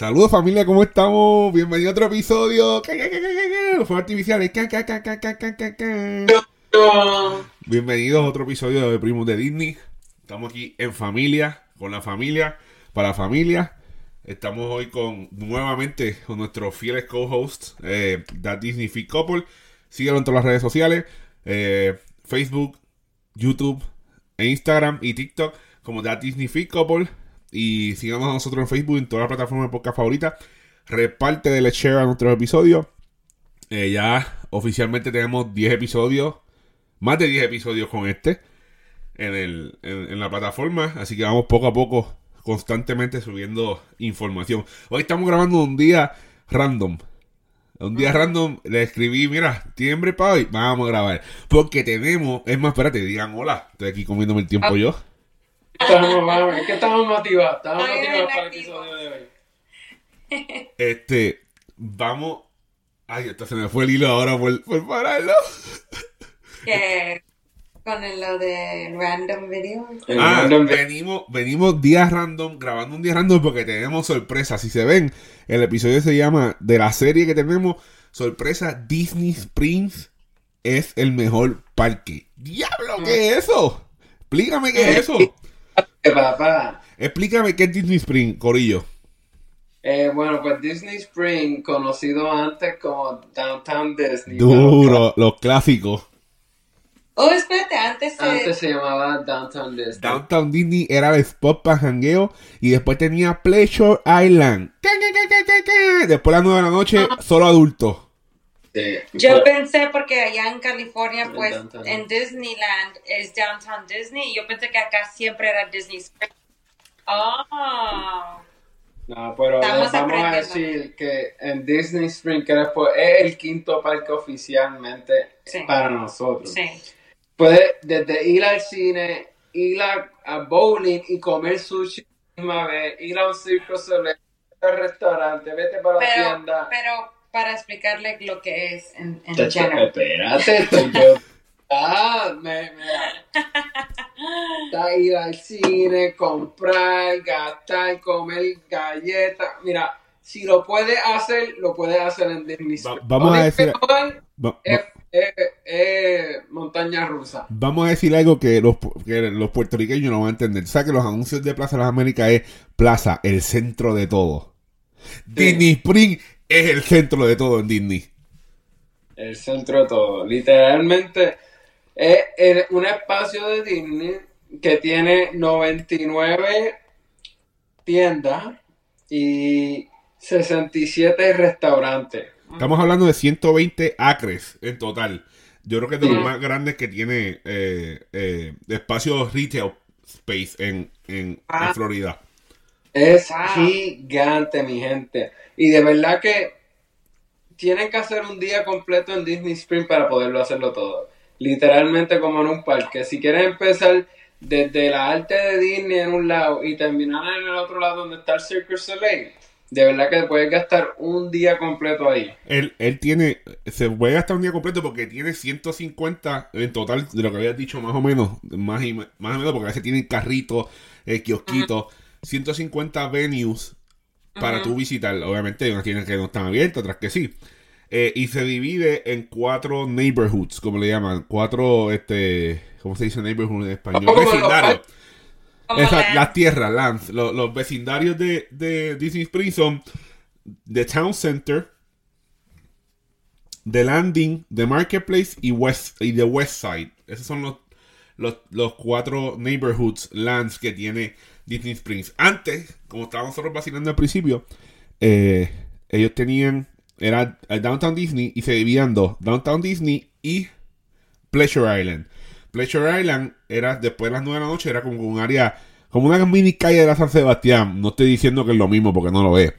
Saludos familia, ¿cómo estamos? Bienvenido a otro episodio. Fuegos artificiales. Bienvenidos a otro episodio de Primos de Disney. Estamos aquí en familia, con la familia, para la familia. Estamos hoy con nuevamente con nuestros fieles co-hosts, eh, That Disney Fit Couple. Síguelo en todas las redes sociales, eh, Facebook, YouTube, e Instagram y TikTok como That Disney Fit Couple. Y síganos a nosotros en Facebook en todas las plataformas de podcast favoritas. Reparte del share a nuestros episodios. Eh, ya oficialmente tenemos 10 episodios, más de 10 episodios con este en, el, en, la plataforma. Así que vamos poco a poco, constantemente subiendo información. Hoy estamos grabando un día random. Un día random le escribí, mira, tiembre para hoy, vamos a grabar. Porque tenemos, es más, espérate, digan hola, estoy aquí comiéndome el tiempo ah. yo. Estamos, es que estamos motivados, estamos motivados para el episodio de hoy. Este, vamos. Ay, esto se me fue el hilo ahora por, por pararlo. Que con lo de random video. Ah, venimos, venimos días random, grabando un día random porque tenemos sorpresa. Si se ven, el episodio se llama de la serie que tenemos, sorpresa Disney Springs es el mejor parque. ¡Diablo! ¿Qué es eso? Explícame qué es eso. Papá. Explícame qué es Disney Spring, Corillo. Eh, bueno, pues Disney Spring, conocido antes como Downtown Disney. Duro, los clásicos. Oh, espérate, antes se... Antes se llamaba Downtown Disney. Downtown Disney era el spot para jangueo y después tenía Pleasure Island. Después a las 9 de la noche, ah. solo adultos. Yo pensé porque allá en California, pues en Disneyland es Downtown Disney y yo pensé que acá siempre era Disney Springs. Oh. No, pero vamos a decir que en Disney Springs, que después es el quinto parque oficialmente para nosotros. Sí. Puede desde ir al cine, ir a, bowling y comer sushi misma vez, ir a un circo soleil, al restaurante, vete para la tienda. Pero para explicarle lo que es en, en Espérate, estoy yo. Ah, me, me. ir al cine, comprar, gastar, comer galletas. Mira, si lo puede hacer, lo puede hacer en Disney. vamos a decir. montaña rusa. Vamos a decir algo que los, que los puertorriqueños no van a entender. ¿Sabes que los anuncios de Plaza de las Américas es Plaza, el centro de todo? Disney Spring es el centro de todo en Disney. El centro de todo. Literalmente es un espacio de Disney que tiene 99 tiendas y 67 restaurantes. Estamos hablando de 120 acres en total. Yo creo que es de los más grandes que tiene eh, eh, espacio retail space en, en ah. Florida. Es gigante, mi gente. Y de verdad que tienen que hacer un día completo en Disney Spring para poderlo hacerlo todo. Literalmente como en un parque. Si quieren empezar desde la arte de Disney en un lado y terminar en el otro lado donde está el Cirque Soleil, de verdad que puedes gastar un día completo ahí. Él, él tiene, se puede gastar un día completo porque tiene 150 en total de lo que habías dicho más o menos, más, y, más o menos porque a veces tienen carritos, eh, kiosquitos. 150 venues para tu visitar. Obviamente hay unas tiendas que no están abiertas, otras que sí. Eh, y se divide en cuatro neighborhoods, como le llaman. Cuatro, este, ¿cómo se dice neighborhood en español? Vecindarios. las tierras, lands. Los, vecindarios de, de, Disney Springs son The Town Center, The Landing, The Marketplace y, West, y The West Side. Esos son los, los, los cuatro neighborhoods, lands que tiene Disney Springs. Antes, como estábamos nosotros vacilando al principio, eh, ellos tenían, era el Downtown Disney y se dividían dos, Downtown Disney y Pleasure Island. Pleasure Island era, después de las 9 de la noche, era como un área, como una mini calle de la San Sebastián. No estoy diciendo que es lo mismo porque no lo es.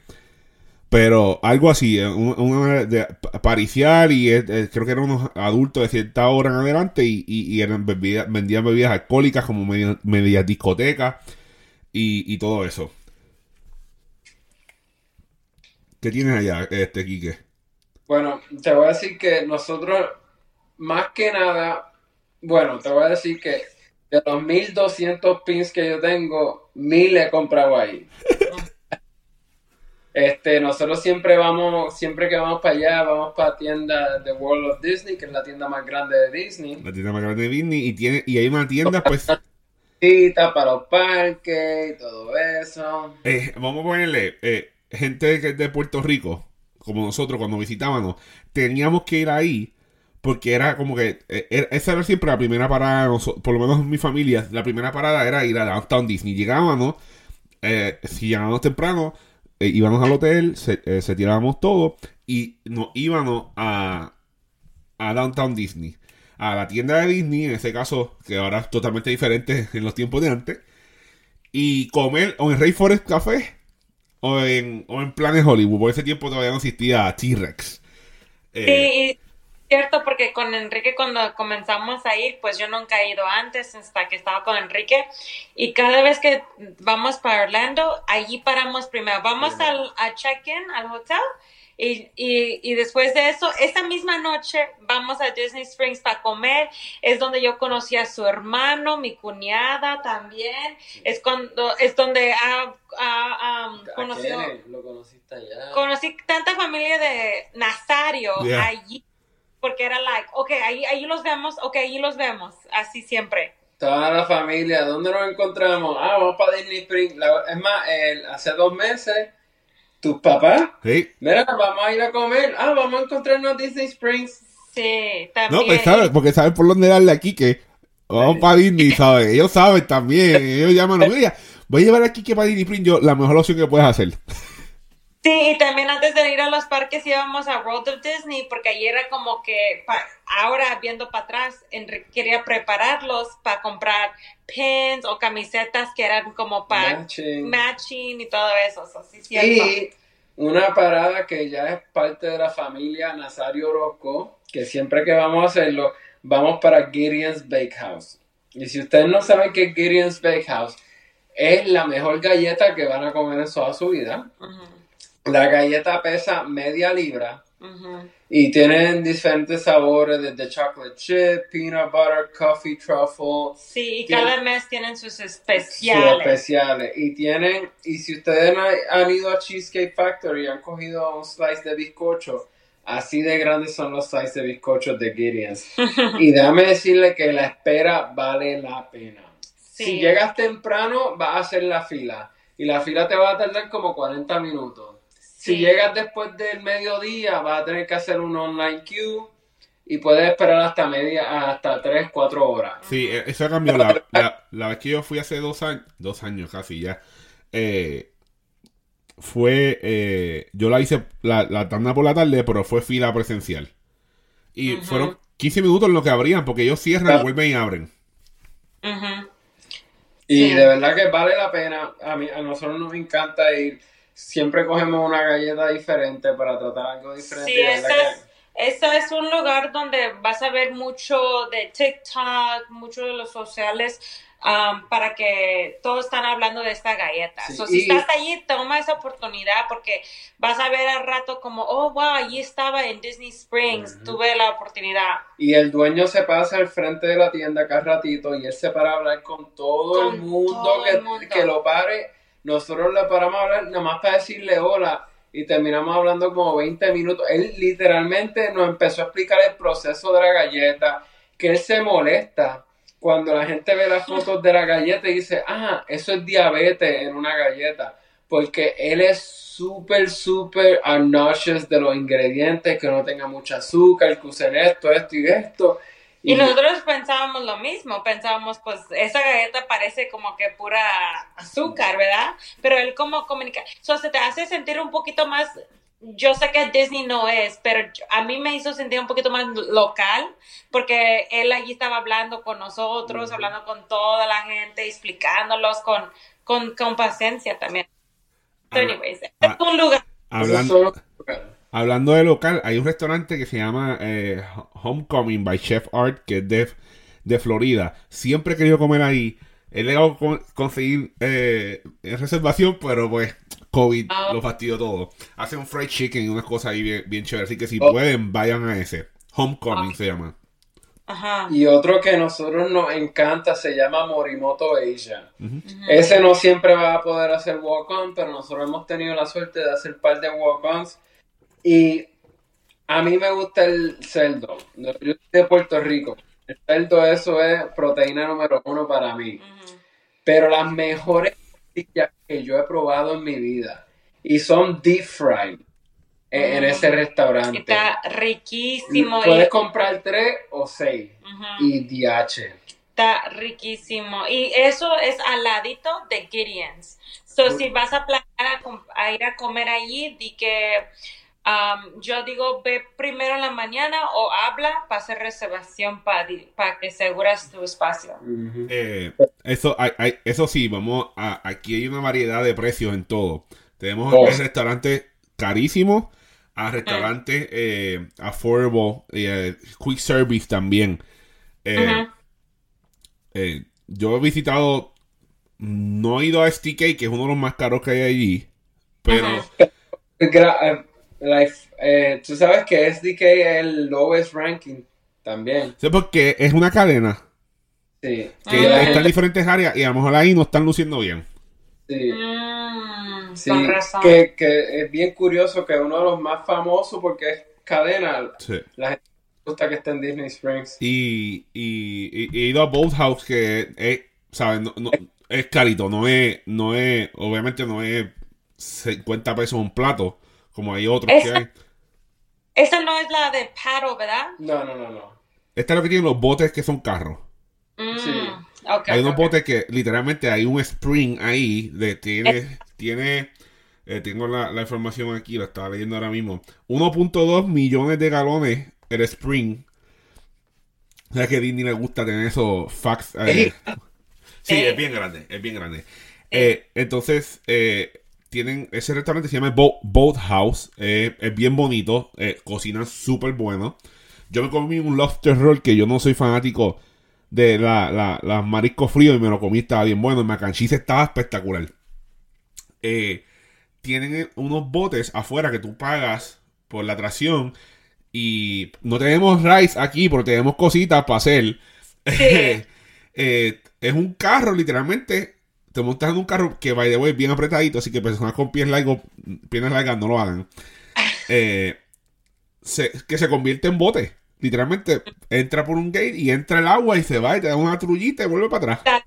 Pero algo así, eh, una de paricial y eh, creo que eran unos adultos de cierta hora en adelante y, y, eran vendían bebidas alcohólicas como media, media discotecas y, todo eso. ¿Qué tienes allá, este Quique? Bueno, te voy a decir que nosotros, más que nada, bueno, te voy a decir que de los 1200 pins que yo tengo, mil he comprado ahí. Este, nosotros siempre vamos, siempre que vamos para allá, vamos para la tienda de World of Disney, que es la tienda más grande de Disney. La tienda más grande de Disney y tiene y hay una tienda pues para los parques y todo eso. Eh, vamos a ponerle eh, gente de, de Puerto Rico, como nosotros cuando visitábamos, teníamos que ir ahí porque era como que eh, esa era siempre la primera parada, por lo menos en mi familia, la primera parada era ir a Downtown Disney. Llegábamos, si llegábamos temprano, eh, íbamos al hotel, se, eh, tirábamos todo y nos íbamos a, a Downtown Disney. A la tienda de Disney, en ese caso, que ahora es totalmente diferente en los tiempos de antes. Y comer o en Rainforest Café o en, o en Planes Hollywood. Por ese tiempo todavía no existía T-Rex. Eh, cierto, porque con Enrique cuando comenzamos a ir, pues yo nunca he ido antes hasta que estaba con Enrique. Y cada vez que vamos para Orlando, allí paramos primero. Vamos al, a check-in al hotel. Y, y, y, después de eso, esa misma noche vamos a Disney Springs para comer. Es donde yo conocí a su hermano, mi cuñada también. Es cuando es donde ha, conocido. Lo conociste allá. Conocí tanta familia de Nazario allí porque era like, ok, ahí, ahí los vemos, ok, ahí los vemos, así siempre. Toda la familia, ¿dónde nos encontramos? Ah, vamos para Disney Springs. es más, hace dos meses, tus papás, sí. mira, vamos a ir a comer. Ah, vamos a encontrarnos a Disney Springs. Sí, también. No, pues sabes, porque saben por dónde darle aquí que vamos para Disney, ¿sabes? Ellos saben también, ellos llaman, mira, voy a llevar aquí que para Disney Springs, yo, la mejor opción que puedes hacer. Sí, y también antes de ir a los parques íbamos a World of Disney porque allí era como que ahora viendo para atrás quería prepararlos para comprar pins o camisetas que eran como para matching, y todo eso. y una parada que ya es parte de la familia Nazario Orozco, que siempre que vamos a hacerlo, vamos para Gideon's Bakehouse. Y si ustedes no saben qué es Gideon's Bakehouse, es la mejor galleta que van a comer en toda su vida. La galleta pesa media libra y tienen diferentes sabores desde chocolate chip, peanut butter, coffee truffle. Sí, y cada mes tienen sus especiales. Sus especiales. Y tienen, y si ustedes han ido a Cheesecake Factory y han cogido un slice de bizcocho, así de grandes son los slices de bizcochos de Gideon's. y déjame decirle que la espera vale la pena. Si llegas temprano, vas a hacer la fila. Y la fila te va a tardar como 40 minutos. Si llegas después del mediodía, vas a tener que hacer un online queue y puedes esperar hasta media, hasta 3, 4 horas. Sí, e, eso ha cambiado. La, la, vez que yo fui hace dos años, dos años casi ya, eh, fue, eh, yo la hice la, la, tanda por la tarde, pero fue fila presencial. Y fueron 15 minutos en lo que abrían, porque ellos cierran, vuelven y abren. Y de verdad que vale la pena. A, mí, a nosotros nos encanta ir siempre cogemos una galleta diferente para tratar algo diferente. Sí, eso es, un lugar donde vas a ver mucho de TikTok, mucho de los sociales, um, para que todos están hablando de esta galleta. si estás allí, toma esa oportunidad porque vas a ver al rato como, oh, wow, allí estaba en Disney Springs, tuve la oportunidad. Y el dueño se pasa al frente de la tienda cada ratito y él se para a hablar con todo, el, mundo que, el mundo que lo pare nosotros le paramos a hablar nada más para decirle hola y terminamos hablando como 20 minutos. Él literalmente nos empezó a explicar el proceso de la galleta, que él se molesta cuando la gente ve las fotos de la galleta y dice, ah, eso es diabetes en una galleta, porque él es súper, súper obnoxious de los ingredientes, que no tenga mucho azúcar, que usen esto, esto y esto. Y, nosotros pensábamos lo mismo, pensábamos, pues esa galleta parece como que pura azúcar, ¿verdad? Pero él como comunica, eso se te hace sentir un poquito más, yo sé que Disney no es, pero a mí me hizo sentir un poquito más local, porque él allí estaba hablando con nosotros, hablando con toda la gente, explicándolos con, con, con paciencia también. anyways, es un lugar. Hablando, Hablando de local, hay un restaurante que se llama eh, Homecoming by Chef Art, que es de, de Florida. Siempre he querido comer ahí. He llegado a conseguir eh, reservación, pero pues COVID ah. lo fastidió todo. Hace un fried chicken y unas cosas ahí bien, bien chéveres. Así que si oh. pueden, vayan a ese. Homecoming se llama. Y otro que a nosotros nos encanta se llama Morimoto Asia. Ese no siempre va a poder hacer walk-on, pero nosotros hemos tenido la suerte de hacer un par de walk-ons. Y a mí me gusta el cerdo. Yo soy de Puerto Rico. El cerdo, eso es proteína número uno para mí. Pero las mejores que yo he probado en mi vida y son deep fried en, ese restaurante. Está riquísimo. Puedes comprar tres o seis y DH. Está riquísimo. Y eso es al ladito de Gideon's. So, si vas a planear a, ir a comer allí, di que um, yo digo, ve primero en la mañana o habla para hacer reservación para, para que aseguras tu espacio. Eh, eso, hay, eso sí, vamos a, aquí hay una variedad de precios en todo. Tenemos oh. restaurantes carísimos a restaurantes eh, affordable, eh, quick service también. Eh, eh, yo he visitado, no he ido a STK, que es uno de los más caros que hay allí, pero... Tú sabes que SDK es el lowest ranking también. Sí, porque es una cadena. Sí. Que está en diferentes áreas y a lo mejor ahí no están luciendo bien. Sí. Mm, sí, que, que, es bien curioso que uno de los más famosos porque es cadena. La gente gusta que esté en Disney Springs. Y, y, he ido a Boat House que es, ¿sabes? No, es carito, no es, no es, obviamente no es 50 pesos un plato, como hay otros que hay. Esa no es la de Paddle, ¿verdad? No, no, no, no. Esta es lo que tienen los botes que son carros. Mm. Sí hay unos botes que literalmente hay un spring ahí, de, tiene, eh. tiene eh, tengo la, información aquí, la estaba leyendo ahora mismo, 1.2 millones de galones el spring. O sea que a Disney le gusta tener esos facts. Eh. sí, es bien grande, es bien grande. entonces, tienen ese restaurante se llama Boat, House, es bien bonito, cocinan súper bueno. Yo me comí un lobster roll que yo no soy fanático de la, la, las mariscos fríos y me lo comí, estaba bien bueno. El macanchise estaba espectacular. Eh, tienen unos botes afuera que tú pagas por la atracción. Y no tenemos rice aquí, pero tenemos cositas para hacer. Eh, es un carro, literalmente. Te montas en un carro que, by the way, bien apretadito. Así que personas con pies largos, piernas largas, no lo hagan. Eh, que se convierte en bote. Literalmente entra por un gate y entra el agua y se va y te da una trullita y vuelve para atrás.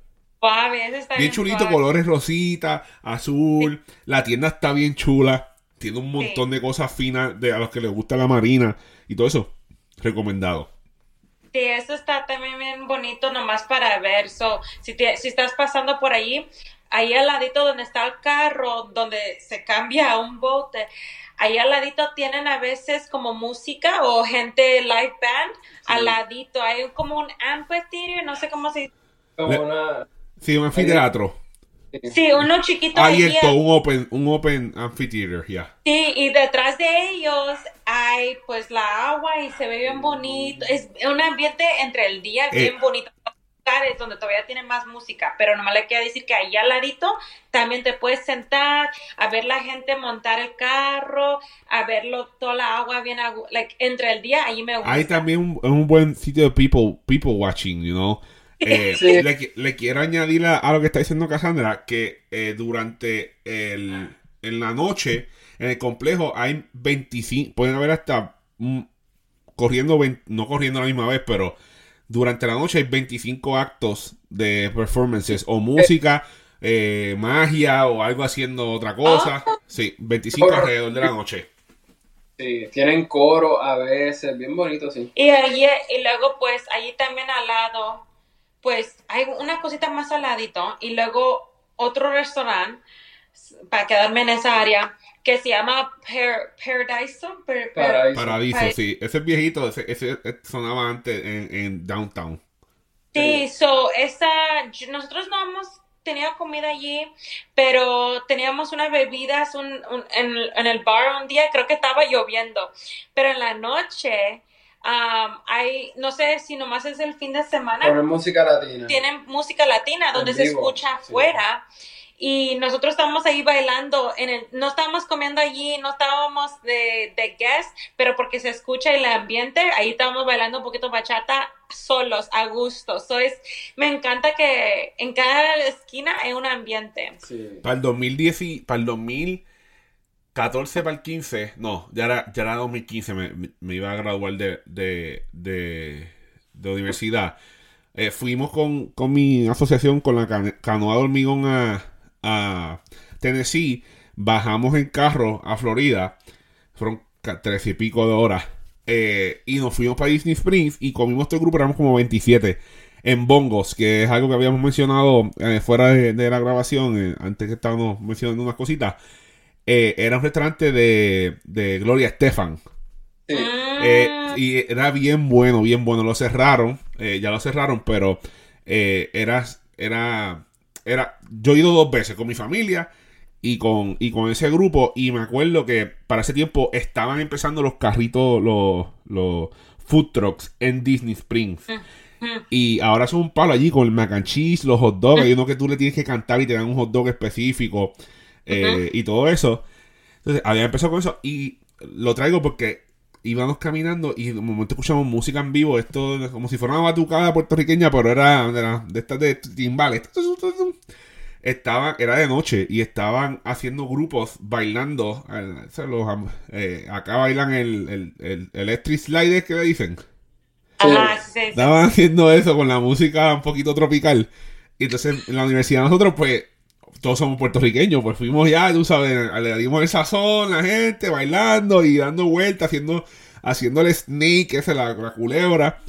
bien, chulito, colores rosita, azul. La tienda está bien chula. Tiene un montón de cosas finas de a los que les gusta la marina y todo eso. Recomendado. Sí, eso está también bien bonito nomás para ver. So, si, si estás pasando por allí, ahí al ladito donde está el carro, donde se cambia a un bote, Ahí al ladito tienen a veces como música o gente live band. Al ladito hay como un amphitheater, no sé cómo se dice. Como una... Sí, un anfiteatro. Sí, uno chiquito. Abierto, un open, un open amphitheater, ya. Sí, y detrás de ellos hay pues la agua y se ve bien bonito. Es un ambiente entre el día eh, bien bonito donde todavía tienen más música, pero nomás le quiero decir que ahí al ladito también te puedes sentar a ver la gente montar el carro, a verlo toda la agua bien like, entre el día, ahí me gusta. Hay también un, un buen sitio de people, people watching, you know. Eh, le, quiero añadir a, lo que está diciendo Cassandra que eh, durante el, en la noche en el complejo hay 25, pueden haber hasta corriendo, no corriendo a la misma vez, pero durante la noche hay 25 actos de performances o música, eh, magia o algo haciendo otra cosa. Ah. Sí, 25 alrededor de la noche. Sí, tienen coro a veces, bien bonito, sí. Y, allí, y luego, pues, allí también al lado, pues, hay una cosita más al ladito. Y luego otro restaurante, para quedarme en esa área, que se llama Paradiso. Paradiso. sí. Ese viejito, ese, ese sonaba antes en, Downtown. Sí, so, esa, nosotros no hemos tenido comida allí, pero teníamos unas bebidas un, en, el bar un día, creo que estaba lloviendo, pero en la noche um, hay, no sé si nomás es el fin de semana. Tienen música latina. Tienen música latina donde se escucha afuera. Y nosotros estábamos ahí bailando, en el, no estábamos comiendo allí, no estábamos de, de guest, pero porque se escucha el ambiente, ahí estábamos bailando un poquito bachata solos, a gusto. So es, me encanta que en cada esquina hay un ambiente. Para el 2010 y para el 2014 para el 15, no, ya era, ya era 2015, me, me iba a graduar de, de, de, de universidad. Eh, fuimos con, con, mi asociación con la canoa de hormigón a, a, Tennessee. Bajamos en carro a Florida. Fueron tres y pico de horas. Eh, y nos fuimos para Disney Springs y comimos este grupo, éramos como 27 en Bongos, que es algo que habíamos mencionado eh, fuera de, la grabación, antes que estábamos mencionando unas cositas. era un restaurante de, de Gloria Estefan. Y era bien bueno, bien bueno. Lo cerraron eh, ya lo cerraron, pero eh, era, era, era, yo he ido dos veces con mi familia y con, y con ese grupo y me acuerdo que para ese tiempo estaban empezando los carritos, los, los food trucks en Disney Springs. Mm, mm. Y ahora son un palo allí con el mac and cheese, los hot dogs. Hay uno que tú le tienes que cantar y te dan un hot dog específico eh, y todo eso. Entonces, había empezado con eso y lo traigo porque íbamos caminando y de momento escuchamos música en vivo, esto como si fuera una batucada puertorriqueña, pero era de, estas de timbales. Estaba, era de noche y estaban haciendo grupos bailando. Eh, acá bailan el, el, el, electric slide que le dicen. Estaban haciendo eso con la música un poquito tropical. Y entonces en la universidad nosotros, pues, todos somos puertorriqueños, pues fuimos ya, tú sabes, le dimos el sazón a la gente, bailando y dando vueltas, haciendo, haciendo el snake, esa la, la culebra.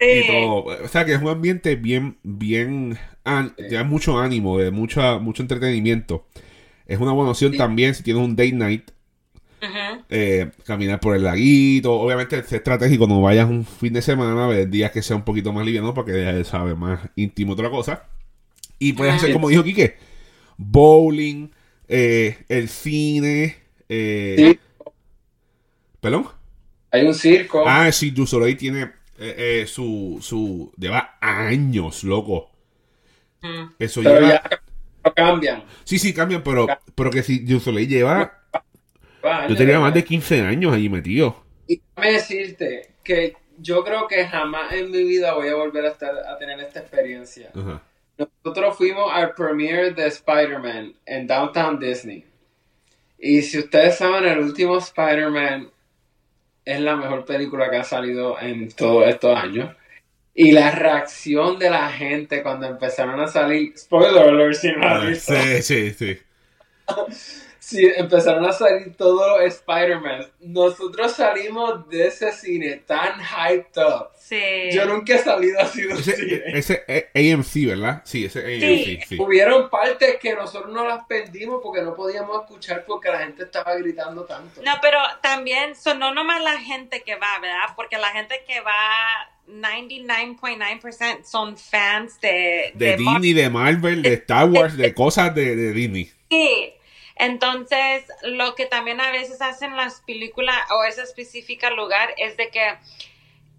Y todo. O sea que es un ambiente bien, bien, ya mucho ánimo, de mucha, mucho entretenimiento. Es una buena opción también si tienes un date night. Eh, caminar por el laguito, obviamente es estratégico no vayas un fin de semana, ver días que sea un poquito más liviano para que ya sabes más íntimo otra cosa. Y puedes hacer como dijo Quique, bowling, eh, el cine. Eh, ¿Perdón? Hay un circo. Ah, sí, Du Soleil tiene eh, eh, su, su. Lleva años, loco. Mm. Eso pero lleva. Ya cambian. Sí, sí, cambian, pero, pero que si Du Soleil lleva. yo tenía más de 15 años allí metido. Y déjame decirte que yo creo que jamás en mi vida voy a volver a, estar, a tener esta experiencia. Ajá. Nosotros fuimos al premiere de Spider-Man en Downtown Disney. Y si ustedes saben, el último Spider-Man es la mejor película que ha salido en todos estos años. Y la reacción de la gente cuando empezaron a salir. Spoiler alert, si no Sí, sí, sí. sí, empezaron a salir todos los Spider-Man. Nosotros salimos de ese cine tan hyped up. Sí. Yo nunca he salido así de ese, cine. Ese AMC, ¿verdad? Sí, ese AMC. Sí. Hubieron partes que nosotros no las perdimos porque no podíamos escuchar porque la gente estaba gritando tanto. No, pero también sonó nomás la gente que va, ¿verdad? Porque la gente que va 99.9% son fans de... De, de Disney, de Marvel, de Star Wars, de cosas de, de Disney. Sí, entonces, lo que también a veces hacen las películas o ese específico lugar es de que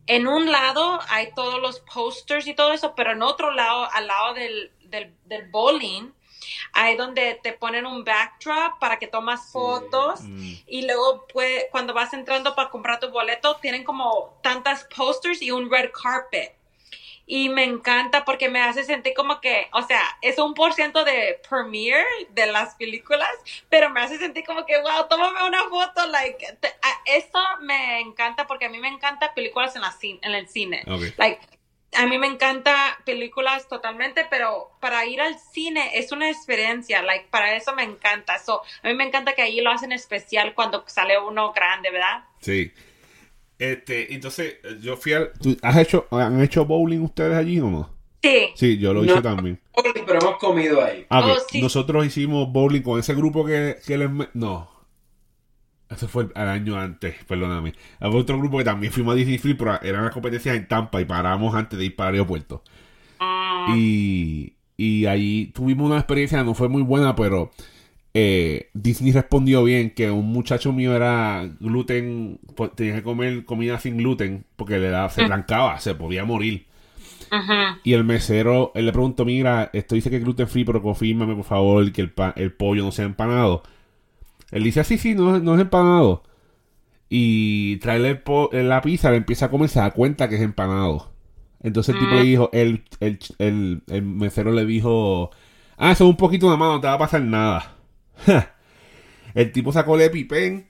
en un lado hay todos los posters y todo eso, pero en otro lado, al lado del, del, bowling, hay donde te ponen un backdrop para que tomas fotos mm. y luego cuando vas entrando para comprar tu boleto tienen como tantas posters y un red carpet y me encanta porque me hace sentir como que, o sea, es un por ciento de premiere de las películas, pero me hace sentir como que, wow, tómame una foto, like, eso me encanta porque a mí me encanta películas en, la en el cine, like, a mí me encanta películas totalmente, pero para ir al cine es una experiencia, like, para eso me encanta, so, a mí me encanta que ahí lo hacen especial cuando sale uno grande, ¿verdad? Sí. Este, entonces, yo fui al. ¿Has hecho, ¿Han hecho bowling ustedes allí o no? Sí. Sí, yo lo hice también. Pero hemos comido ahí. Ah, oh, Nosotros hicimos bowling con ese grupo que, que les. No. Eso fue el, año antes, perdóname. Había otro grupo que también fuimos a Disney Free, pero eran las competencias en Tampa y paramos antes de ir para el aeropuerto. Ah. Y, y ahí tuvimos una experiencia, no fue muy buena, pero eh, Disney respondió bien que un muchacho mío era gluten, tenía que comer comida sin gluten porque le da, se blancaba, se podía morir. Y el mesero, él le preguntó, mira, esto dice que es gluten free, pero confírmame por favor que el, el pollo no sea empanado. Él dice, sí, sí, no, no es empanado. Y trae la pizza, le empieza a comer, se da cuenta que es empanado. Entonces el tipo le mm. dijo, el, el, el, mesero le dijo, ah, eso es un poquito de mano, no te va a pasar nada. el tipo sacó el EpiPen,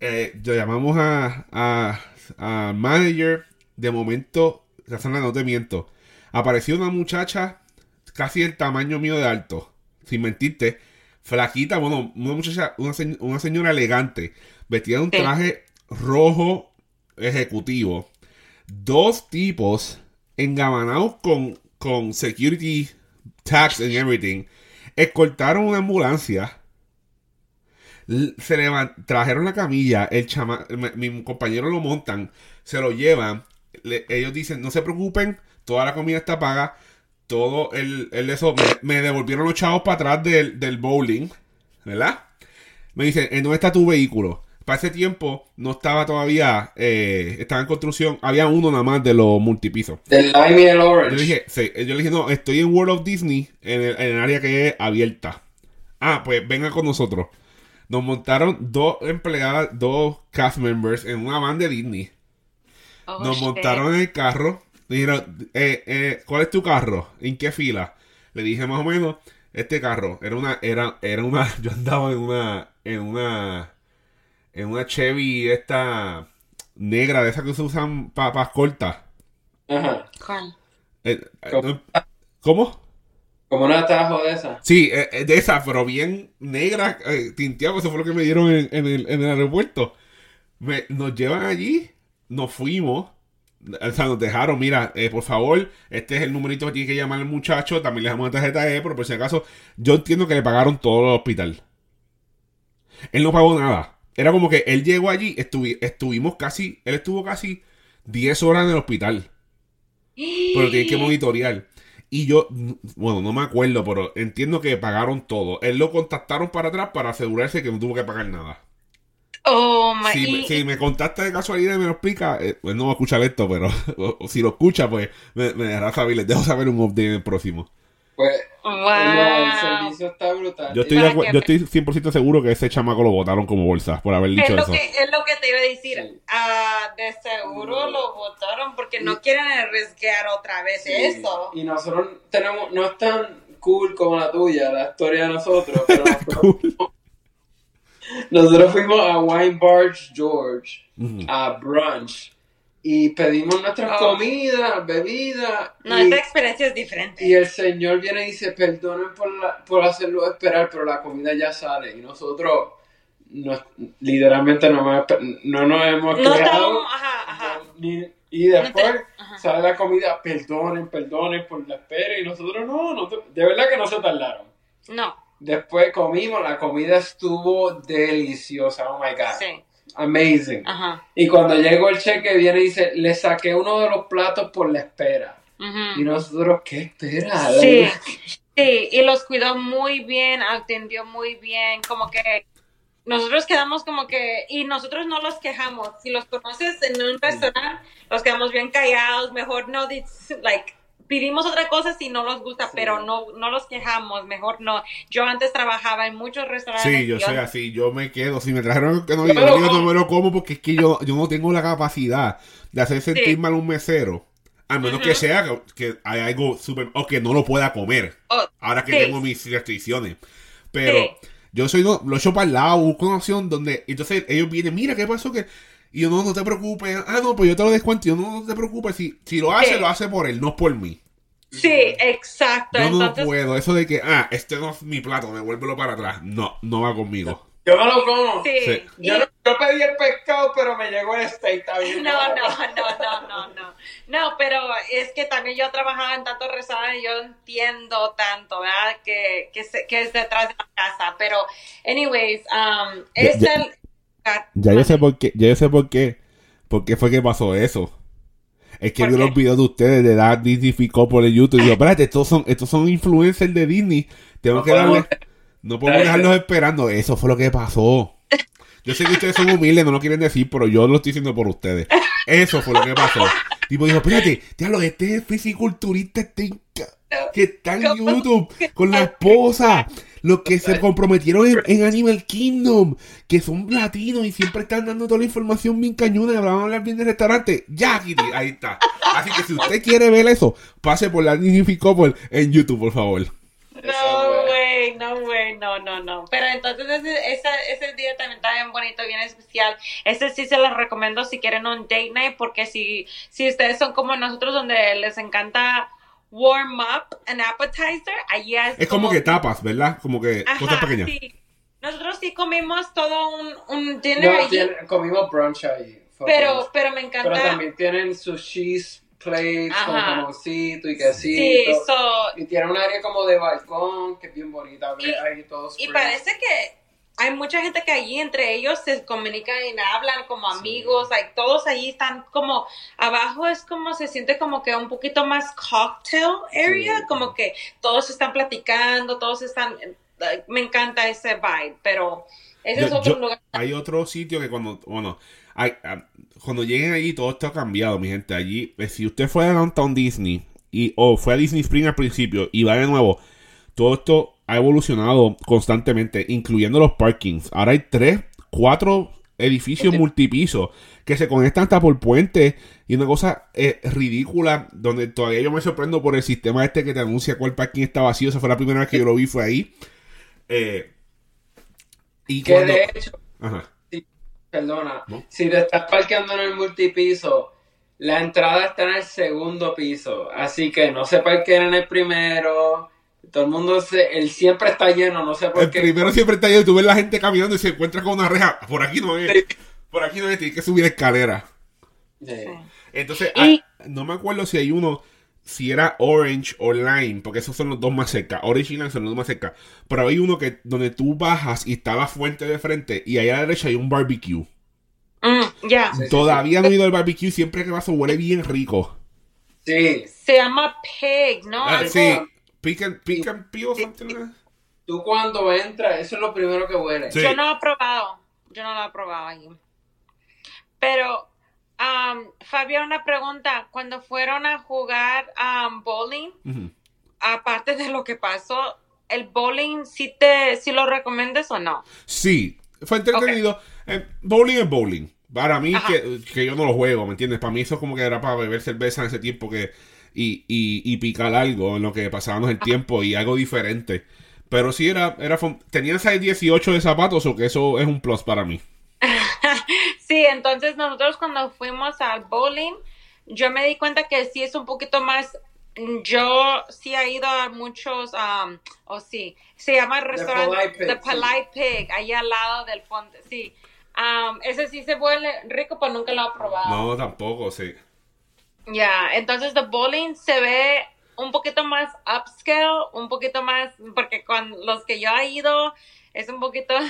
eh, lo llamamos a, a, a manager, de momento, no te miento, apareció una muchacha casi el tamaño mío de alto, sin mentirte, flaquita, bueno, una muchacha, una, señora elegante, vestida de un traje rojo ejecutivo. Dos tipos engabanados con, con security tax and everything, escoltaron una ambulancia, se le trajeron la camilla, el chama, mi, compañero lo montan, se lo llevan, ellos dicen, no se preocupen, toda la comida está paga, todo el, el eso, me, devolvieron los chavos para atrás del, del bowling, ¿verdad? Me dicen, ¿en dónde está tu vehículo? Para ese tiempo no estaba todavía, eh, estaba en construcción, había uno nada más de los multipisos. Del Lime y el Orange. Yo le dije, sí, yo le dije, no, estoy en World of Disney, en el, en el área que es abierta. Ah, pues venga con nosotros. Nos montaron dos empleadas, dos cast members en una van de Disney. Oh, Nos montaron en el carro dijeron, eh, eh, ¿cuál es tu carro? ¿En qué fila? Le dije más o menos, este carro era una, era, era una, yo andaba en una, en una, en una Chevy esta negra, de esas que se usan papas cortas. Ajá. Eh, ¿Cómo? ¿Cómo? Como una tajo de esa. Sí, de esa, pero bien negra, tinteada, eso fue lo que me dieron en, el, en el, aeropuerto. nos llevan allí, nos fuimos, o sea, nos dejaron, mira, eh, por favor, este es el numerito que tiene que llamar el muchacho, también le dejamos una tarjeta E, pero por si acaso, yo entiendo que le pagaron todo el hospital. Él no pagó nada. Era como que él llegó allí, estuvimos casi, él estuvo casi 10 horas en el hospital. Pero tiene que monitorear. Y yo, bueno, no me acuerdo, pero entiendo que pagaron todo. Él lo contactaron para atrás para asegurarse que no tuvo que pagar nada. Oh, si, me, contacta de casualidad y me lo explica, eh, pues no va a escuchar esto, pero si lo escucha, pues me, me dejará saber. Les dejo saber un update en el próximo. Pues, el servicio está brutal. Yo estoy, yo estoy 100% seguro que ese chamaco lo votaron como bolsa por haber dicho es lo eso. Que, es lo que te iba a decir. Ah, de seguro lo votaron porque no quieren arriesgar otra vez eso. Y nosotros tenemos, no es tan cool como la tuya, la historia de nosotros, pero nosotros, nosotros fuimos a Wine Barge George, a brunch, y pedimos nuestras oh. comidas, bebidas. No, esta experiencia es diferente. Y el señor viene y dice, perdonen por, por hacerlo esperar, pero la comida ya sale. Y nosotros, literalmente no, no nos hemos no ajá, ajá. y después sale la comida, perdonen, perdonen por la espera. Y nosotros, no, no de verdad que no se tardaron. No. Después comimos, la comida estuvo deliciosa, oh my god. Sí. Amazing. Y cuando llegó el cheque viene y dice, le saqué uno de los platos por la espera. Y nosotros, ¿qué espera? Sí. sí, y los cuidó muy bien, atendió muy bien, como que nosotros quedamos como que, y nosotros no los quejamos. Si los conoces en un restaurante, los quedamos bien callados, mejor no, like, Pidimos otra cosa si no nos gusta, pero no, no los quejamos, mejor no. Yo antes trabajaba en muchos restaurantes. Sí, yo soy así, yo me quedo. Si me trajeron que no, yo no me lo como porque es que yo, yo no tengo la capacidad de hacer sentir mal a un mesero. A menos que sea que, hay algo súper. o que no lo pueda comer. Oh, ahora que tengo mis restricciones. Pero yo soy lo, lo echo para el lado, busco una opción donde. Entonces ellos vienen, mira, ¿qué pasó? que y yo, no, no te preocupes. Ah, no, pues yo te lo descuento. Yo, no, no te preocupes. Si, si lo hace, lo hace por él, no por mí. Sí, exacto. Yo no puedo. Eso de que, ah, este no es mi plato, devuélvelo para atrás. No, no va conmigo. Yo no lo como. Sí. Yo, no, yo, pedí el pescado, pero me llegó el steak también. No, no, no, no, no, no. No, pero es que también yo trabajaba en tantos restaurantes y yo entiendo tanto, ¿verdad? Que, que, que es detrás de la casa. Pero, anyways, um, es el ya yo sé por qué, ya yo sé por qué, por qué fue que pasó eso. Es que vi los videos de ustedes de dar Disney por el YouTube y digo, espérate, estos son, estos son influencers de Disney. Tengo que darle, no podemos dejarlos esperando. Eso fue lo que pasó. Yo sé que ustedes son humildes, no lo quieren decir, pero yo lo estoy diciendo por ustedes. Eso fue lo que pasó. Tipo, dijo, espérate, diablo, este es fisiculturista, este que está en YouTube con la esposa. Los que se comprometieron en, Animal Kingdom, que son latinos y siempre están dando toda la información bien cañona y vamos a hablar bien del restaurante. Ya, Kitty, ahí está. Así que si usted quiere ver eso, pase por la Couple en YouTube, por favor. No, güey, no, güey, no, no, no. Pero entonces ese, ese, ese, día también está bien bonito, bien especial. Ese sí se los recomiendo si quieren un date night, porque si, si ustedes son como nosotros, donde les encanta warm up an appetizer, allí es, es como, que tapas, ¿verdad? Como que cosas pequeñas. Sí. Nosotros sí comimos todo un, un dinner no, comimos brunch ahí. Pero, pero me encanta. Pero también tienen sushis plates con jamoncito y quesito. Sí, y tiene un área como de balcón que es bien bonita. Y, ahí todos y parece que hay mucha gente que allí entre ellos se comunican y hablan como amigos, hay, todos allí están como, abajo es como, se siente como que un poquito más cocktail area, como que todos están platicando, todos están, me encanta ese vibe, pero ese es otro lugar. Hay otro sitio que cuando, bueno, hay, ah, cuando lleguen allí todo está cambiado, mi gente, allí, eh, si usted fue a Downtown Disney y, o fue a Disney Spring al principio y va de nuevo, todo esto ha evolucionado constantemente, incluyendo los parkings. Ahora hay tres, cuatro edificios multipisos que se conectan hasta por puente y una cosa eh, ridícula donde todavía yo me sorprendo por el sistema este que te anuncia cuál parking está vacío. Esa fue la primera vez que yo lo vi, fue ahí. Eh, y que de hecho, perdona, si te estás parqueando en el multipiso, la entrada está en el segundo piso, así que no se parqueen en el primero todo el mundo, se, él siempre está lleno, no sé por qué. El primero siempre está lleno, tú ves la gente caminando y se encuentra con una reja. Por aquí no es. Por aquí no es, tiene que subir escalera. Entonces, ah, no me acuerdo si hay uno, si era Orange o Lime, porque esos son los dos más cerca. Orange y Lime son los dos más cerca. Pero hay uno que donde tú bajas y está la fuente de frente y allá a la derecha hay un barbecue. Mm, ya. Todavía no he ido al barbecue, siempre que paso huele bien rico. Sí. Se llama Pig, ¿no? Ah, sí. Pican, pican Tú cuando entras, eso es lo primero que huele. Yo no lo he probado. Yo no lo he probado ahí. Pero, um, Fabio, una pregunta. Cuando fueron a jugar um, bowling, aparte de lo que pasó, ¿el bowling sí, te, sí lo recomiendas o no? Sí, fue entretenido. Eh, bowling es bowling. Para mí, que, que, yo no lo juego, ¿me entiendes? Para mí eso como que era para beber cerveza en ese tiempo que y, y, y picar algo en lo que pasábamos el tiempo y algo diferente. Pero sí era, era tenía 6 18 de zapatos o que eso es un plus para mí. sí, entonces nosotros cuando fuimos al bowling, yo me di cuenta que sí es un poquito más yo sí he ido a muchos, um, o sí, se llama el restaurante The Polite Pig, ahí al lado del fondo, sí. Um, ese sí se vuelve rico, pero nunca lo he probado. No, tampoco, sí. Ya, entonces The Bowling se ve un poquito más upscale, un poquito más, porque con los que yo he ido es un poquito...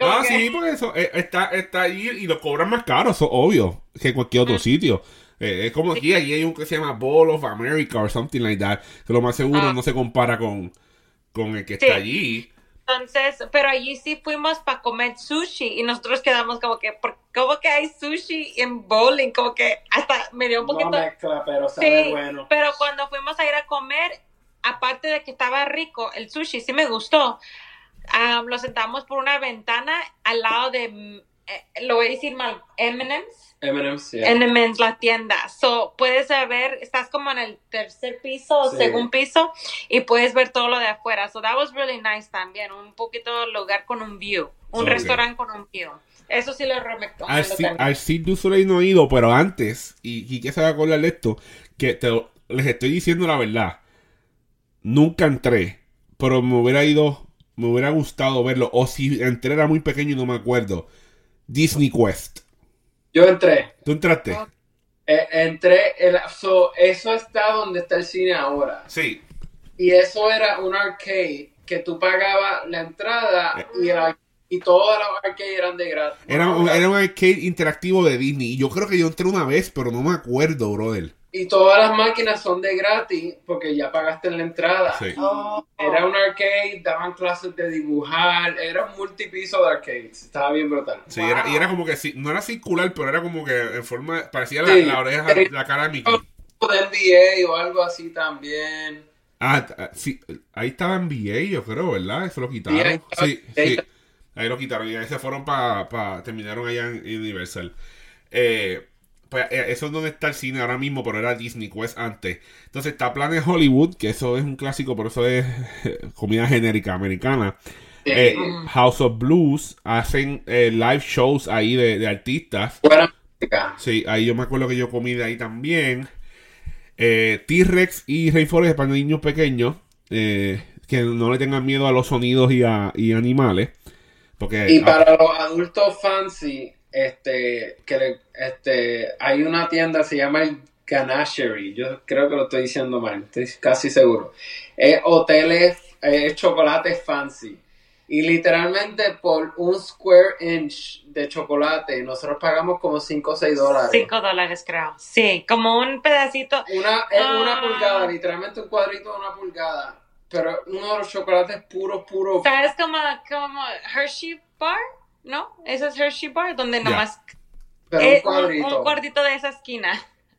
Ah, sí, porque eso eh, está, está ahí y lo cobran más caro, eso obvio, que cualquier otro sitio. Eh, es como aquí, ahí hay un que se llama Bowl of America o something like that, que lo más seguro ah. no se compara con, con el que está allí. Entonces, pero allí sí fuimos para comer sushi y nosotros quedamos como que, ¿cómo que hay sushi en bowling? Como que hasta me dio un poquito... No mezcla, pero sabe bueno. Pero cuando fuimos a ir a comer, aparte de que estaba rico, el sushi sí me gustó. lo sentamos por una ventana al lado de, eh, lo voy a decir mal, M&M's M&M's, yeah. la tienda. So, puedes ver, estás como en el tercer piso o segundo piso y puedes ver todo lo de afuera. So, that was really nice también. Un poquito lugar con un view. Un restaurante con un view. Eso sí lo recomiendo. Al Cirque du no he ido, pero antes, y, y que se va a acordar de esto, que les estoy diciendo la verdad. Nunca entré, pero me hubiera ido, me hubiera gustado verlo. O si entré era muy pequeño y no me acuerdo. Disney Quest. Yo entré. ¿Tú entraste? Eh, entré, el, eso está donde está el cine ahora. Sí. Y eso era un arcade que tú pagabas la entrada y, y todas las arcades eran de gratis. Era, un, era un arcade interactivo de Disney. Y yo creo que yo entré una vez, pero no me acuerdo, brother. Y todas las máquinas son de gratis porque ya pagaste en la entrada. Oh. Era un arcade, daban clases de dibujar, era un multipiso de arcades. Estaba bien brutal. Sí, era, y era como que, no era circular, pero era como que en forma, parecía la, la oreja, la cara de Mickey. De NBA o algo así también. Ah, sí, ahí estaba NBA, yo creo, ¿verdad? Eso lo quitaron. Sí, sí, ahí lo quitaron y ahí se fueron para, terminaron allá en Universal. Eh, pues eh, eso es donde está el cine ahora mismo, pero era Disney Quest antes. Entonces está Planet Hollywood, que eso es un clásico, pero eso es comida genérica americana. Eh, House of Blues hacen eh, live shows ahí de, artistas. Sí, ahí yo me acuerdo que yo comí de ahí también. T-Rex y Rainforest para niños pequeños. que no le tengan miedo a los sonidos y a y animales. Porque, y para los adultos fancy, este, que este, hay una tienda, se llama el Ganachery, yo creo que lo estoy diciendo mal, estoy casi seguro. Es hoteles, es chocolate fancy. Y literalmente por un square inch de chocolate, nosotros pagamos como 5 o 6 dólares. 5 dólares creo. Sí, como un pedacito. Una, es una ah. pulgada, literalmente un cuadrito de una pulgada. Pero uno de los chocolates puros, puros. ¿Sabes como, como Hershey Bar? ¿No? Ese es Hershey Bar, donde nomás... Pero un cuadrito. Un, cuadrito de esa esquina.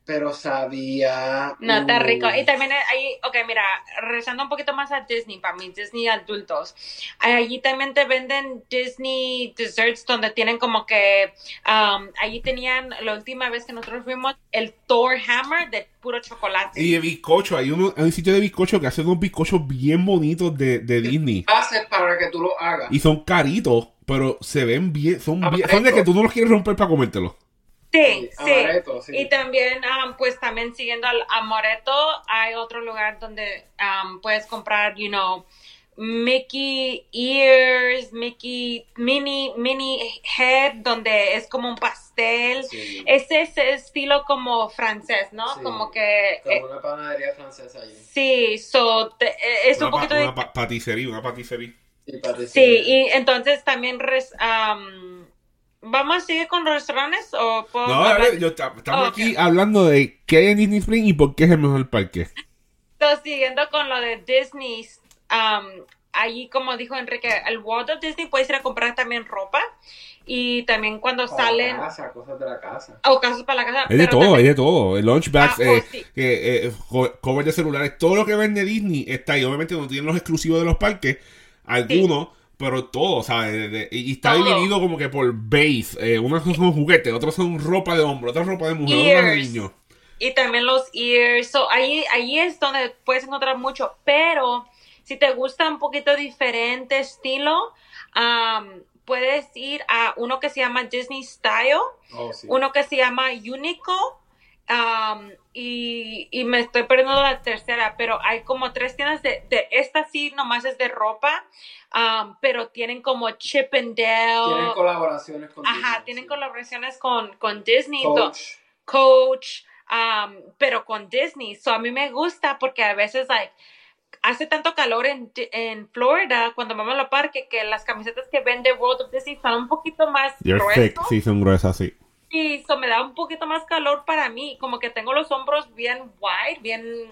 Pero sabía... No, está rico. Y también ahí, ok, mira, regresando un poquito más a Disney, para mí, Disney adultos. Allí también te venden Disney desserts donde tienen como que... Um, allí tenían, la última vez que nosotros fuimos, el Thor Hammer de puro chocolate. Y de bizcocho, hay, un sitio de bizcocho que hace unos bizcochos bien bonitos de, de Disney. Haces para que tú lo hagas. Y son caritos pero se ven bien, son bien, son de que tú no los quieres romper para comértelo. Sí, sí. Y también, um, pues también siguiendo al Amoreto, hay otro lugar donde um, puedes comprar, you know, Mickey ears, Mickey mini, mini head, donde es como un pastel. Ese Es ese estilo como francés, ¿no? Como que... Como eh, una panadería francesa allí. Sí, so, eh, es un poquito de... Una paticería, una paticería. Sí, y entonces también ¿Vamos a seguir con los restaurantes o No, yo, estamos aquí hablando de qué hay en Disney Spring y por qué es el mejor parque. Entonces, siguiendo con lo de Disney, allí como dijo Enrique, el World of Disney puedes ir a comprar también ropa y también cuando salen casa, cosas de la casa. o cosas para la casa hay de todo hay de todo. El lunch bags ah, eh, eh, cover de celulares todo lo que vende Disney está ahí. Obviamente no tienen los exclusivos de los parques algunos, pero todo, ¿sabes? y está dividido como que por base. Eh, unos son juguetes, otros son ropa de hombre, otros ropa de mujer, otros de niño. Y también los ears. So, ahí, ahí es donde puedes encontrar mucho. Pero si te gusta un poquito diferente estilo, puedes ir a uno que se llama Disney Style, oh, uno que se llama Unico y, me estoy perdiendo la tercera, pero hay como tres tiendas de, de esta sí nomás es de ropa, pero tienen como Chip and Dale. Tienen colaboraciones con Ajá, tienen colaboraciones con, con Disney. Coach. Coach, pero con Disney. So a mí me gusta porque a veces like, hace tanto calor en, en Florida cuando vamos al parque que las camisetas que vende World of Disney son un poquito más gruesas. Sí, son gruesas, sí. Sí, eso me da un poquito más calor para mí, como que tengo los hombros bien wide, bien...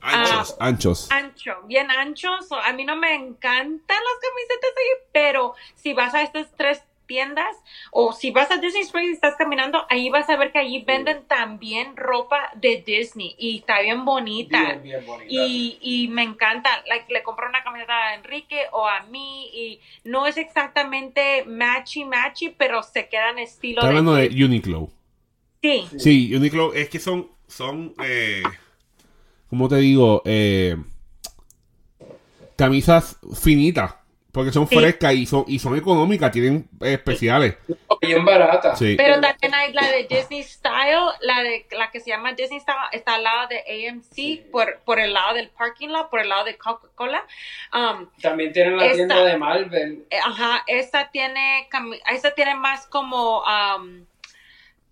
Anchos, ah, anchos. Ancho, bien anchos. A mí no me encantan las camisetas ahí, pero si vas a estas tres tiendas o si vas a Disney Springs y estás caminando, ahí vas a ver que allí venden también ropa de Disney y está bien bonita. Y, y me encanta. le compro una camiseta a Enrique o a mí y no es exactamente matchy matchy, pero se queda en estilo. Está hablando de, Uniqlo. Sí. Sí, Uniqlo es que son, son, eh, ¿cómo te digo? Eh, camisas finitas porque son frescas y son, y son económicas, tienen especiales. Bien baratas. Pero también hay la de Disney Style, la de la que se llama Disney Style, está al lado de AMC, por, por el lado del parking lot, por el lado de Coca-Cola. Um, también tienen la tienda de Marvel. Eh, ajá, esta tiene, esta tiene más como... Um,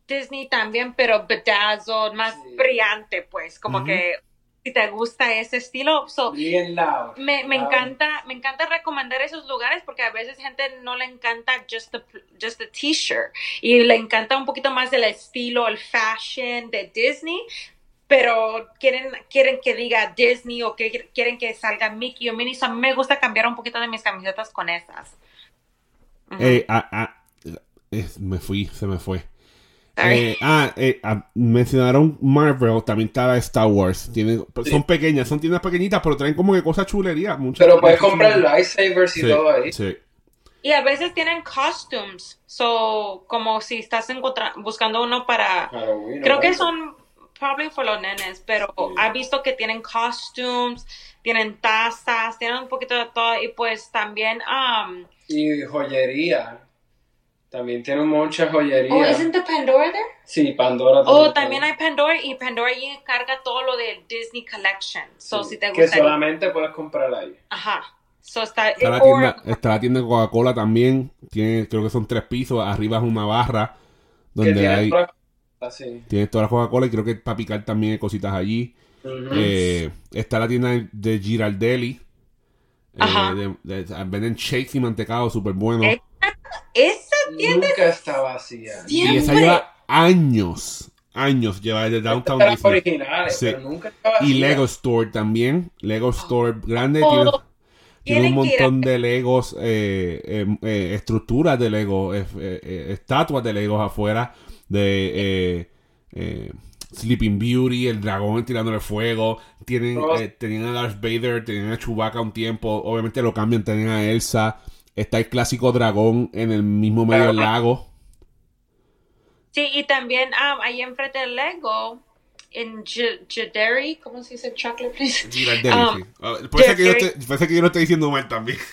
Disney también, pero bedazzled, más brillante, pues, como que si te gusta ese estilo. So, Bien loud. me, me Loud. encanta, me encanta recomendar esos lugares porque a veces gente no le encanta just the, just the t-shirt y le encanta un poquito más el estilo, el fashion de Disney, pero quieren, quieren que diga Disney o que quieren que salga Mickey o Minnie. So, a mí me gusta cambiar un poquito de mis camisetas con esas. Eh, ah, ah, me fui, se me fue. Eh, ah, eh, ah, mencionaron Marvel, también está Star Wars. Tienen, Son pequeñas, son tiendas pequeñitas, pero traen como que cosas chulerías. muchas- Pero puedes comprar lightsabers y Sí, todo ahí. sí. Y a veces tienen costumes, so como si estás buscando uno para Halloween, Creo que son probably for los nenes, pero Sí. ha visto que tienen costumes, tienen tazas, tienen un poquito de todo y pues también um Y joyería. También tiene mucha joyería. Oh, isn't the Pandora there? Sí, Pandora. Oh, también hay Pandora y Pandora ahí encarga todo lo de Disney Collection. So si te Que gusta solamente puedes comprar ahí. Ajá. So está Está la or- tienda, está la tienda de Coca-Cola también. Tiene, creo que son tres pisos. Arriba es una barra donde tiene hay. cosa así. Tienes toda la Coca-Cola y creo que para picar también hay cositas allí. Ujú. Eh, está la tienda de Girardelli. Eh, Ajá. de- de- venden shakes y mantecado súper bueno. Eh, esa Nunca está vacía. Y esa lleva años, años lleva desde Downtown Disney. originales, Sí. pero nunca está vacía. Y Lego Store también. Lego Store grande. Oh, tiene, tiene un montón de Legos, eh, eh, eh, estructuras de Lego, eh, eh, eh, estatuas de Legos afuera. De eh, eh, Sleeping Beauty, el dragón tirándole fuego. Tienen, Oh. eh, tenían a Darth Vader, tenían a Chewbacca un tiempo. Obviamente lo cambian, tenían a Elsa. Está el clásico dragón en el mismo medio del lago. Sí, y también um, ahí enfrente del Lego en Jaderi, ¿cómo se dice chocolate place? Um, sí. Ah, Parece que, yo estoy- parece que yo lo estoy diciendo mal también.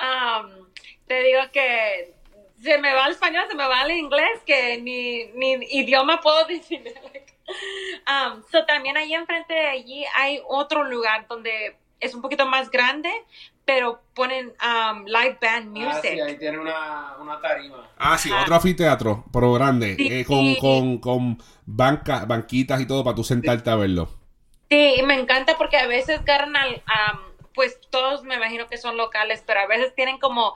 Um, te digo que se me va el español, se me va el inglés, que ni, ni idioma puedo decir. um, so también ahí enfrente de allí hay otro lugar donde es un poquito más grande, pero ponen um, live band Ah, music. sí, ahí tiene una, una tarima. Ah, sí, Ajá. otro anfiteatro, pero grande, Sí. eh, con, con, con banca, banquitas y todo para tú sentarte a verlo. Sí, y me encanta porque a veces agarran al, am, pues todos me imagino que son locales, pero a veces tienen como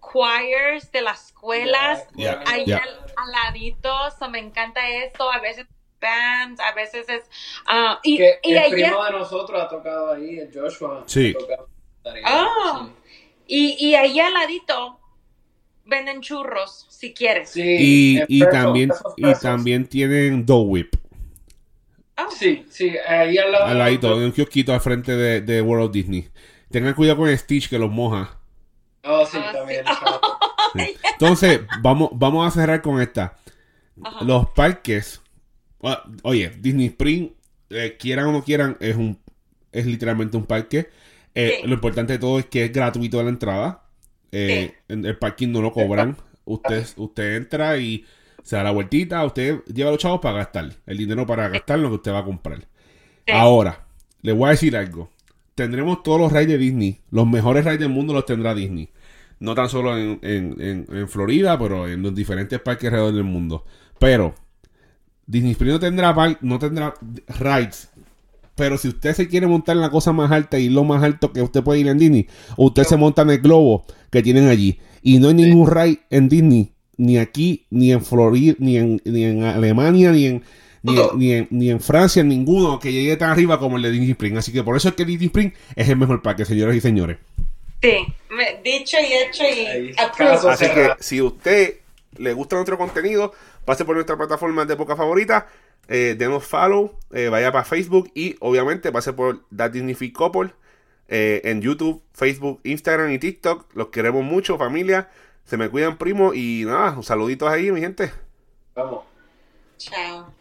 choirs de las escuelas Ya, ahí al, al ladito, so me encanta eso, a veces bands, a veces es ah, y, Que y el primo de nosotros ha tocado ahí, el Joshua. Sí. ha tocado tarima, Ah. y, y ahí al ladito venden churros si quieres. Sí, Y, y pesos, también pesos, y también tienen Dough Whip Ah, Sí, sí, ahí al lado. al ladito, en un kiosquito al frente de, de World of Disney. Tengan cuidado con Stitch que los moja. Oh, sí, Ah, también. sí. Sí. Entonces, vamos, vamos a cerrar con esta. Ajá. Los parques. Oye, Disney Spring, eh, quieran o no quieran, es un es literalmente un parque. Eh, Sí. Lo importante de todo es que es gratuito la entrada. Eh, en el parking no lo cobran. Usted, usted entra y se da la vueltita. Usted lleva los chavos para gastar. El dinero para gastar lo que usted va a comprar. Sí. Ahora, le voy a decir algo. Tendremos todos los rides de Disney. Los mejores rides del mundo los tendrá Disney. No tan solo en, en- en- en Florida, pero en los diferentes parques alrededor del mundo. Pero Disney Springs no tendrá, no tendrá rides. Pero si usted se quiere montar en la cosa más alta y lo más alto que usted puede ir en Disney, usted se monta en el globo que tienen allí. Y no hay ningún ride en Disney, ni aquí, ni en Florida, ni en, ni en Alemania, ni en, ni, en, ni, en, ni en Francia, ninguno que llegue tan arriba como el de Disney Spring. Así que por eso es que Disney Spring es el mejor parque, señoras y señores. Sí, me- dicho y hecho y caso Así que si usted le gusta nuestro contenido, pase por nuestra plataforma de poca favorita, eh, denos follow, eh, vaya para Facebook y obviamente pase por That Couple eh, en YouTube, Facebook, Instagram y TikTok. Los queremos mucho, familia. Se me cuidan, primo. Y nada, un saluditos ahí, mi gente. Vamos. Chao.